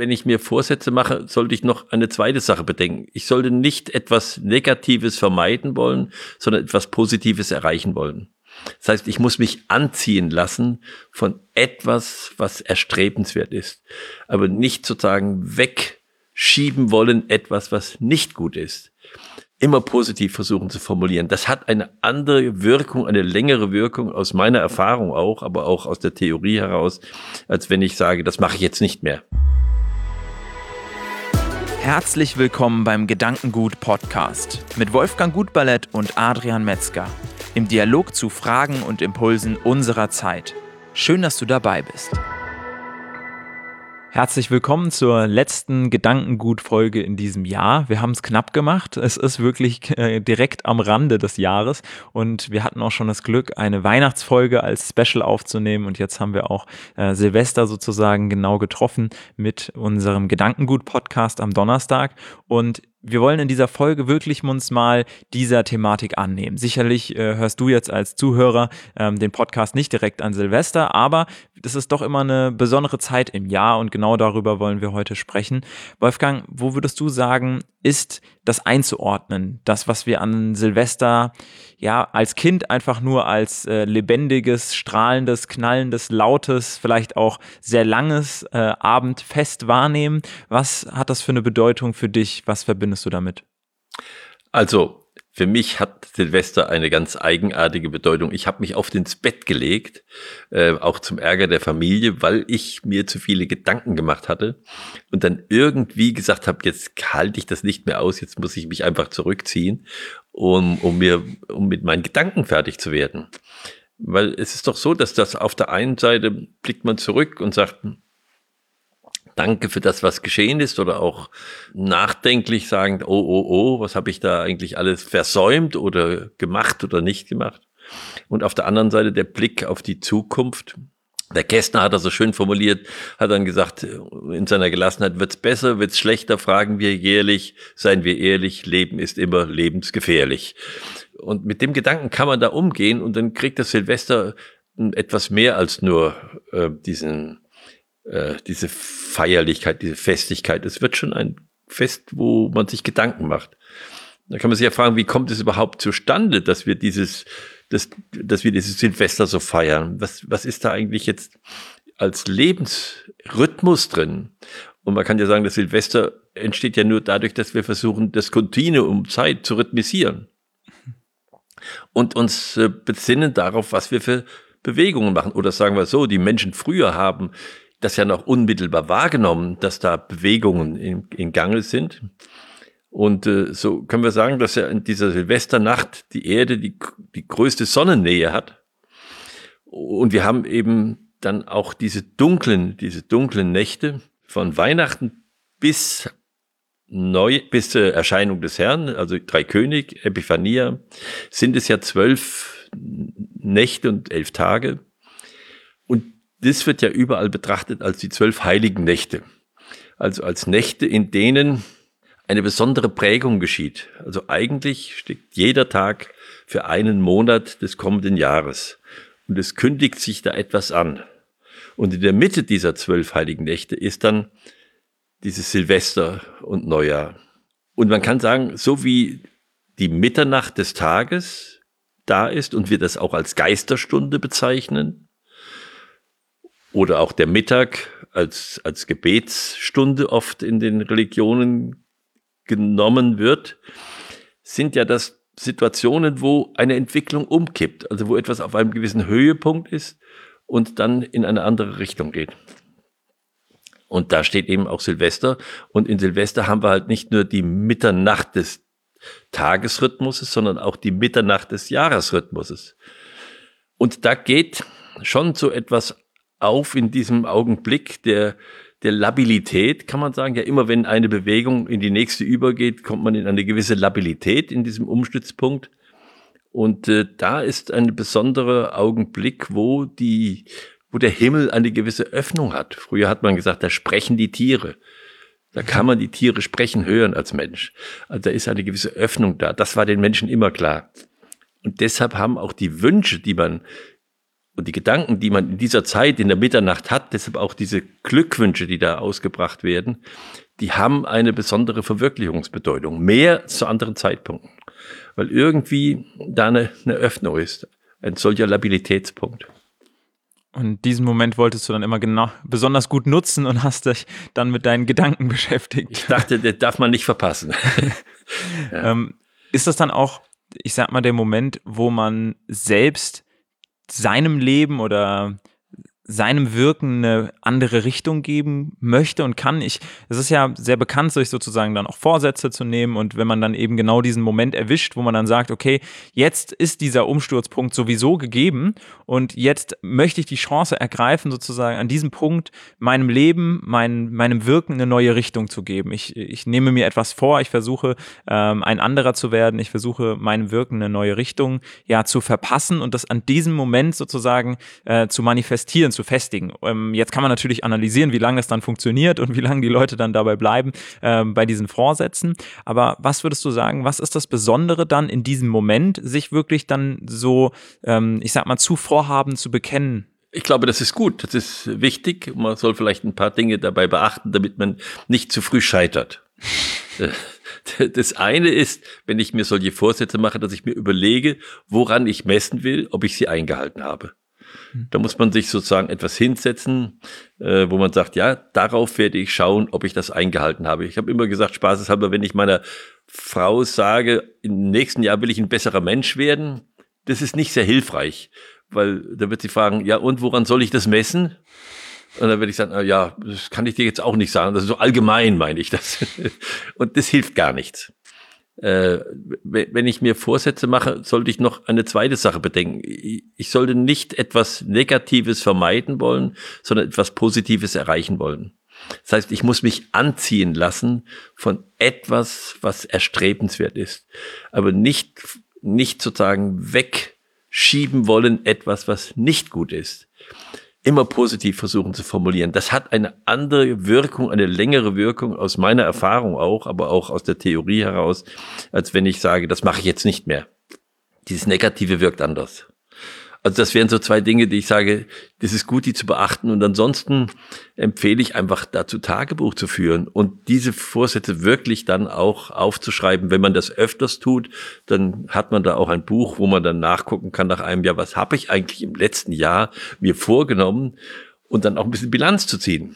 wenn ich mir Vorsätze mache, sollte ich noch eine zweite Sache bedenken. Ich sollte nicht etwas Negatives vermeiden wollen, sondern etwas Positives erreichen wollen. Das heißt, ich muss mich anziehen lassen von etwas, was erstrebenswert ist, aber nicht sozusagen wegschieben wollen etwas, was nicht gut ist. Immer positiv versuchen zu formulieren. Das hat eine andere Wirkung, eine längere Wirkung aus meiner Erfahrung auch, aber auch aus der Theorie heraus, als wenn ich sage, das mache ich jetzt nicht mehr. Herzlich willkommen beim Gedankengut Podcast mit Wolfgang Gutballett und Adrian Metzger im Dialog zu Fragen und Impulsen unserer Zeit. Schön, dass du dabei bist. Herzlich willkommen zur letzten Gedankengut-Folge in diesem Jahr. Wir haben es knapp gemacht. Es ist wirklich äh, direkt am Rande des Jahres und wir hatten auch schon das Glück, eine Weihnachtsfolge als Special aufzunehmen und jetzt haben wir auch äh, Silvester sozusagen genau getroffen mit unserem Gedankengut-Podcast am Donnerstag und wir wollen in dieser Folge wirklich uns mal dieser Thematik annehmen. Sicherlich äh, hörst du jetzt als Zuhörer ähm, den Podcast nicht direkt an Silvester, aber das ist doch immer eine besondere Zeit im Jahr und genau darüber wollen wir heute sprechen. Wolfgang, wo würdest du sagen, ist das einzuordnen, das, was wir an Silvester ja als Kind einfach nur als äh, lebendiges, strahlendes, knallendes, lautes, vielleicht auch sehr langes äh, Abendfest wahrnehmen? Was hat das für eine Bedeutung für dich? Was verbindest du damit? Also für mich hat Silvester eine ganz eigenartige Bedeutung. Ich habe mich oft ins Bett gelegt, äh, auch zum Ärger der Familie, weil ich mir zu viele Gedanken gemacht hatte und dann irgendwie gesagt habe, jetzt halte ich das nicht mehr aus, jetzt muss ich mich einfach zurückziehen, um, um mir, um mit meinen Gedanken fertig zu werden. Weil es ist doch so, dass das auf der einen Seite blickt man zurück und sagt, Danke für das, was geschehen ist oder auch nachdenklich sagen, oh, oh, oh, was habe ich da eigentlich alles versäumt oder gemacht oder nicht gemacht. Und auf der anderen Seite der Blick auf die Zukunft. Der Kästner hat das so schön formuliert, hat dann gesagt, in seiner Gelassenheit wird's besser, wird's schlechter, fragen wir jährlich, seien wir ehrlich, Leben ist immer lebensgefährlich. Und mit dem Gedanken kann man da umgehen und dann kriegt das Silvester etwas mehr als nur äh, diesen äh, diese Feierlichkeit, diese Festigkeit. Es wird schon ein Fest, wo man sich Gedanken macht. Da kann man sich ja fragen, wie kommt es überhaupt zustande, dass wir dieses, dass, dass wir dieses Silvester so feiern? Was, was ist da eigentlich jetzt als Lebensrhythmus drin? Und man kann ja sagen, das Silvester entsteht ja nur dadurch, dass wir versuchen, das Kontinuum Zeit zu rhythmisieren. Und uns äh, besinnen darauf, was wir für Bewegungen machen. Oder sagen wir so, die Menschen früher haben das ja noch unmittelbar wahrgenommen, dass da Bewegungen in, in Gange sind. Und äh, so können wir sagen, dass ja in dieser Silvesternacht die Erde die, die größte Sonnennähe hat. Und wir haben eben dann auch diese dunklen, diese dunklen Nächte von Weihnachten bis neu, bis zur Erscheinung des Herrn, also drei König, Epiphania, sind es ja zwölf Nächte und elf Tage. Das wird ja überall betrachtet als die zwölf heiligen Nächte. Also als Nächte, in denen eine besondere Prägung geschieht. Also eigentlich steckt jeder Tag für einen Monat des kommenden Jahres. Und es kündigt sich da etwas an. Und in der Mitte dieser zwölf heiligen Nächte ist dann dieses Silvester und Neujahr. Und man kann sagen, so wie die Mitternacht des Tages da ist und wir das auch als Geisterstunde bezeichnen, oder auch der Mittag als, als Gebetsstunde oft in den Religionen genommen wird, sind ja das Situationen, wo eine Entwicklung umkippt, also wo etwas auf einem gewissen Höhepunkt ist und dann in eine andere Richtung geht. Und da steht eben auch Silvester. Und in Silvester haben wir halt nicht nur die Mitternacht des Tagesrhythmuses, sondern auch die Mitternacht des Jahresrhythmuses. Und da geht schon so etwas auf in diesem Augenblick der, der Labilität, kann man sagen. Ja, immer wenn eine Bewegung in die nächste übergeht, kommt man in eine gewisse Labilität in diesem Umstützpunkt. Und äh, da ist ein besonderer Augenblick, wo die, wo der Himmel eine gewisse Öffnung hat. Früher hat man gesagt, da sprechen die Tiere. Da kann man die Tiere sprechen hören als Mensch. Also da ist eine gewisse Öffnung da. Das war den Menschen immer klar. Und deshalb haben auch die Wünsche, die man Und die Gedanken, die man in dieser Zeit in der Mitternacht hat, deshalb auch diese Glückwünsche, die da ausgebracht werden, die haben eine besondere Verwirklichungsbedeutung, mehr zu anderen Zeitpunkten, weil irgendwie da eine, eine Öffnung ist, ein solcher Labilitätspunkt. Und diesen Moment wolltest du dann immer genau besonders gut nutzen und hast dich dann mit deinen Gedanken beschäftigt. Ich dachte, das darf man nicht verpassen. ja. ähm, ist das dann auch, ich sag mal, der Moment, wo man selbst seinem Leben oder seinem Wirken eine andere Richtung geben möchte und kann. Ich, es ist ja sehr bekannt, sich sozusagen dann auch Vorsätze zu nehmen und wenn man dann eben genau diesen Moment erwischt, wo man dann sagt, okay, jetzt ist dieser Umsturzpunkt sowieso gegeben und jetzt möchte ich die Chance ergreifen, sozusagen an diesem Punkt meinem Leben, mein, meinem Wirken eine neue Richtung zu geben. Ich, ich nehme mir etwas vor, ich versuche ähm, ein anderer zu werden, ich versuche meinem Wirken eine neue Richtung ja zu verpassen und das an diesem Moment sozusagen äh, zu manifestieren, zu festigen. Ähm, jetzt kann man natürlich analysieren, wie lange es dann funktioniert und wie lange die Leute dann dabei bleiben ähm, bei diesen Vorsätzen. Aber was würdest du sagen, was ist das Besondere dann in diesem Moment, sich wirklich dann so, ähm, ich sag mal, zu Vorhaben zu bekennen? Ich glaube, das ist gut, das ist wichtig. Man soll vielleicht ein paar Dinge dabei beachten, damit man nicht zu früh scheitert. Das eine ist, wenn ich mir solche Vorsätze mache, dass ich mir überlege, woran ich messen will, ob ich sie eingehalten habe. Da muss man sich sozusagen etwas hinsetzen, äh, wo man sagt, ja, darauf werde ich schauen, ob ich das eingehalten habe. Ich habe immer gesagt, spaßeshalber, wenn ich meiner Frau sage, im nächsten Jahr will ich ein besserer Mensch werden, das ist nicht sehr hilfreich, weil da wird sie fragen, ja, und woran soll ich das messen? Und dann werde ich sagen, ja, das kann ich dir jetzt auch nicht sagen. Das ist so allgemein, meine ich das. Und das hilft gar nichts äh, wenn ich mir Vorsätze mache, sollte ich noch eine zweite Sache bedenken. Ich sollte nicht etwas Negatives vermeiden wollen, sondern etwas Positives erreichen wollen. Das heißt, ich muss mich anziehen lassen von etwas, was erstrebenswert ist, aber nicht, nicht sozusagen wegschieben wollen etwas, was nicht gut ist immer positiv versuchen zu formulieren. Das hat eine andere Wirkung, eine längere Wirkung aus meiner Erfahrung auch, aber auch aus der Theorie heraus, als wenn ich sage, das mache ich jetzt nicht mehr. Dieses Negative wirkt anders. Also das wären so zwei Dinge, die ich sage, das ist gut, die zu beachten. Und ansonsten empfehle ich einfach dazu Tagebuch zu führen und diese Vorsätze wirklich dann auch aufzuschreiben. Wenn man das öfters tut, dann hat man da auch ein Buch, wo man dann nachgucken kann nach einem Jahr, was habe ich eigentlich im letzten Jahr mir vorgenommen und dann auch ein bisschen Bilanz zu ziehen.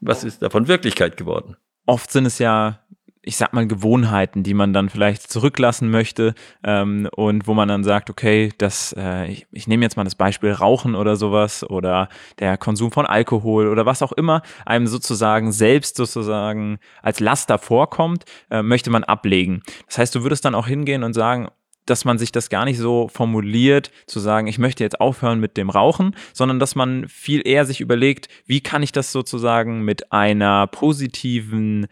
Was ist davon Wirklichkeit geworden? Oft sind es ja ich sag mal, Gewohnheiten, die man dann vielleicht zurücklassen möchte ähm, und wo man dann sagt, okay, das, äh, ich, ich nehme jetzt mal das Beispiel Rauchen oder sowas oder der Konsum von Alkohol oder was auch immer einem sozusagen selbst sozusagen als Laster vorkommt, äh, möchte man ablegen. Das heißt, du würdest dann auch hingehen und sagen, dass man sich das gar nicht so formuliert, zu sagen, ich möchte jetzt aufhören mit dem Rauchen, sondern dass man viel eher sich überlegt, wie kann ich das sozusagen mit einer positiven,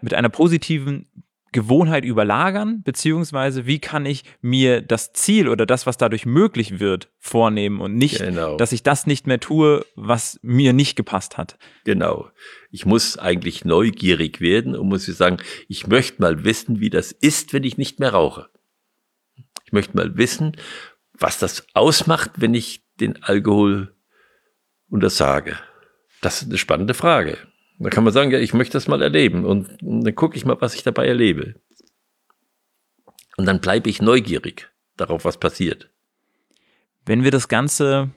mit einer positiven Gewohnheit überlagern, beziehungsweise wie kann ich mir das Ziel oder das, was dadurch möglich wird, vornehmen und nicht, genau. dass ich das nicht mehr tue, was mir nicht gepasst hat. Genau. Ich muss eigentlich neugierig werden und muss sagen, ich möchte mal wissen, wie das ist, wenn ich nicht mehr rauche möchte mal wissen, was das ausmacht, wenn ich den Alkohol untersage. Das ist eine spannende Frage. Da kann man sagen, ja, ich möchte das mal erleben und, dann gucke ich mal, was ich dabei erlebe. Und dann bleibe ich neugierig darauf, was passiert. Wenn wir das Ganze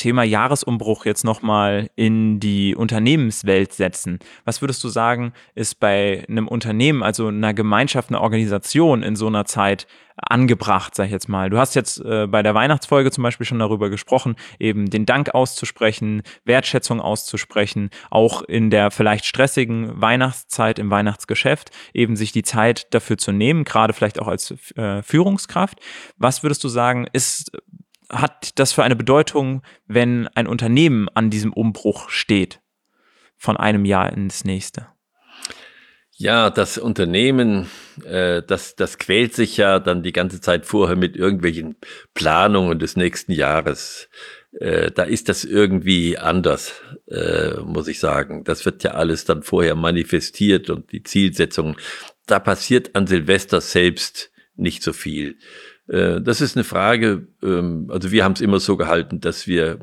Thema Jahresumbruch jetzt nochmal in die Unternehmenswelt setzen. Was würdest du sagen, ist bei einem Unternehmen, also einer Gemeinschaft, einer Organisation in so einer Zeit angebracht, sag ich jetzt mal. Du hast jetzt äh, bei der Weihnachtsfolge zum Beispiel schon darüber gesprochen, eben den Dank auszusprechen, Wertschätzung auszusprechen, auch in der vielleicht stressigen Weihnachtszeit im Weihnachtsgeschäft, eben sich die Zeit dafür zu nehmen, gerade vielleicht auch als äh, Führungskraft. Was würdest du sagen, ist hat das für eine Bedeutung, wenn ein Unternehmen an diesem Umbruch steht, von einem Jahr ins nächste? Ja, das Unternehmen, äh, das, das quält sich ja dann die ganze Zeit vorher mit irgendwelchen Planungen des nächsten Jahres. Äh, da ist das irgendwie anders, äh, muss ich sagen. Das wird ja alles dann vorher manifestiert und die Zielsetzung. Da passiert an Silvester selbst nicht so viel. Äh, das ist eine Frage, ähm, also wir haben es immer so gehalten, dass wir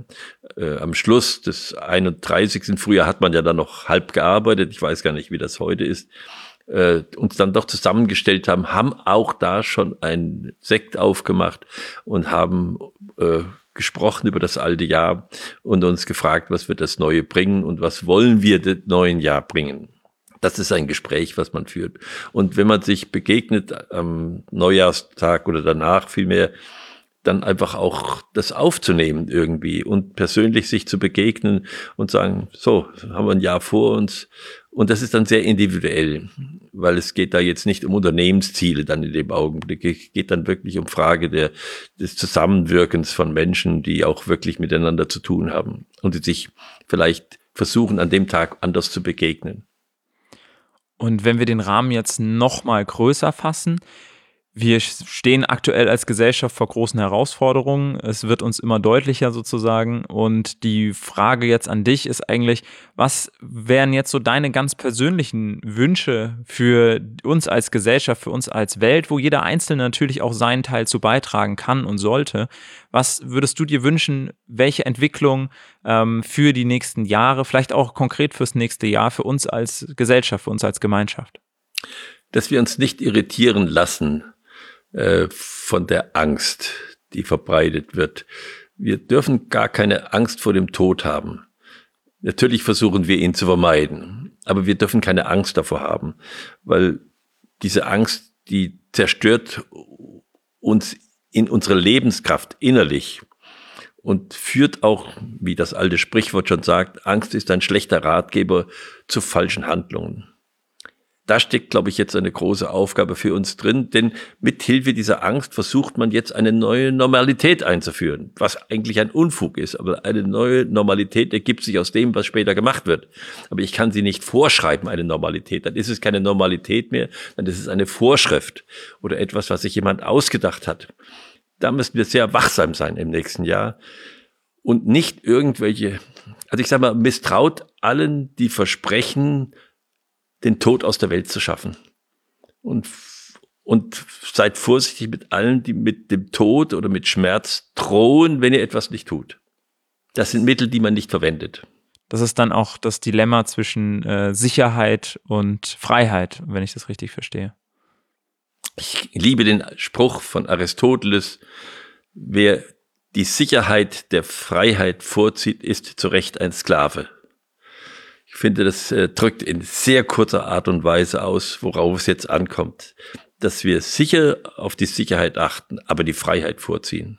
äh, am Schluss des 31. Frühjahr hat man ja dann noch halb gearbeitet, ich weiß gar nicht, wie das heute ist, äh, uns dann doch zusammengestellt haben, haben auch da schon ein Sekt aufgemacht und haben gesprochen über das alte Jahr und uns gefragt, was wird das Neue bringen und was wollen wir dem neuen Jahr bringen. Das ist ein Gespräch, was man führt. Und wenn man sich begegnet am Neujahrstag oder danach vielmehr, dann einfach auch das aufzunehmen irgendwie und persönlich sich zu begegnen und sagen, so, haben wir ein Jahr vor uns. Und das ist dann sehr individuell, weil es geht da jetzt nicht um Unternehmensziele dann in dem Augenblick. Es geht dann wirklich um Frage der, des Zusammenwirkens von Menschen, die auch wirklich miteinander zu tun haben und die sich vielleicht versuchen, an dem Tag anders zu begegnen. Und wenn wir den Rahmen jetzt noch mal größer fassen, wir stehen aktuell als Gesellschaft vor großen Herausforderungen. Es wird uns immer deutlicher sozusagen. Und die Frage jetzt an dich ist eigentlich, was wären jetzt so deine ganz persönlichen Wünsche für uns als Gesellschaft, für uns als Welt, wo jeder Einzelne natürlich auch seinen Teil zu beitragen kann und sollte? Was würdest du dir wünschen, welche Entwicklung ähm, für die nächsten Jahre, vielleicht auch konkret fürs nächste Jahr, für uns als Gesellschaft, für uns als Gemeinschaft? Dass wir uns nicht irritieren lassen äh, von der Angst, die verbreitet wird. Wir dürfen gar keine Angst vor dem Tod haben. Natürlich versuchen wir ihn zu vermeiden, aber wir dürfen keine Angst davor haben, weil diese Angst, die zerstört uns in unsere Lebenskraft innerlich und führt auch, wie das alte Sprichwort schon sagt, Angst ist ein schlechter Ratgeber zu falschen Handlungen da steckt, glaube ich, jetzt eine große Aufgabe für uns drin, denn mit Hilfe dieser Angst versucht man jetzt eine neue Normalität einzuführen, was eigentlich ein Unfug ist. Aber eine neue Normalität ergibt sich aus dem, was später gemacht wird. Aber ich kann sie nicht vorschreiben, eine Normalität. Dann ist es keine Normalität mehr, dann ist es eine Vorschrift oder etwas, was sich jemand ausgedacht hat. Da müssen wir sehr wachsam sein im nächsten Jahr und nicht irgendwelche, also ich sage mal, misstraut allen, die versprechen, den Tod aus der Welt zu schaffen. Und, und seid vorsichtig mit allen, die mit dem Tod oder mit Schmerz drohen, wenn ihr etwas nicht tut. Das sind Mittel, die man nicht verwendet. Das ist dann auch das Dilemma zwischen äh, Sicherheit und Freiheit, wenn ich das richtig verstehe. Ich liebe den Spruch von Aristoteles, wer die Sicherheit der Freiheit vorzieht, ist zu Recht ein Sklave. Ich finde, das äh, drückt in sehr kurzer Art und Weise aus, worauf es jetzt ankommt. Dass wir sicher auf die Sicherheit achten, aber die Freiheit vorziehen.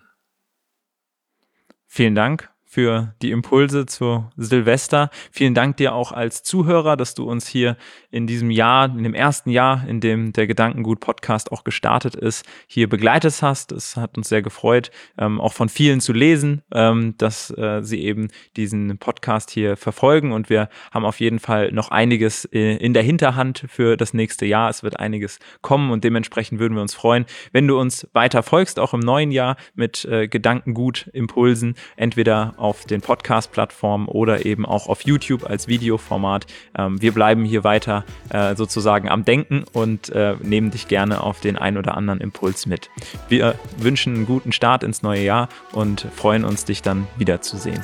Vielen Dank für die Impulse zu Silvester. Vielen Dank dir auch als Zuhörer, dass du uns hier in diesem Jahr, in dem ersten Jahr, in dem der Gedankengut Podcast auch gestartet ist, hier begleitet hast. Es hat uns sehr gefreut, ähm, auch von vielen zu lesen, ähm, dass äh, sie eben diesen Podcast hier verfolgen und wir haben auf jeden Fall noch einiges äh, in der Hinterhand für das nächste Jahr. Es wird einiges kommen und dementsprechend würden wir uns freuen, wenn du uns weiter folgst, auch im neuen Jahr mit äh, Gedankengut Impulsen, entweder auf den Podcast-Plattformen oder eben auch auf YouTube als Videoformat. Ähm, wir bleiben hier weiter äh, sozusagen am Denken und äh, nehmen dich gerne auf den ein oder anderen Impuls mit. Wir wünschen einen guten Start ins neue Jahr und freuen uns, dich dann wiederzusehen.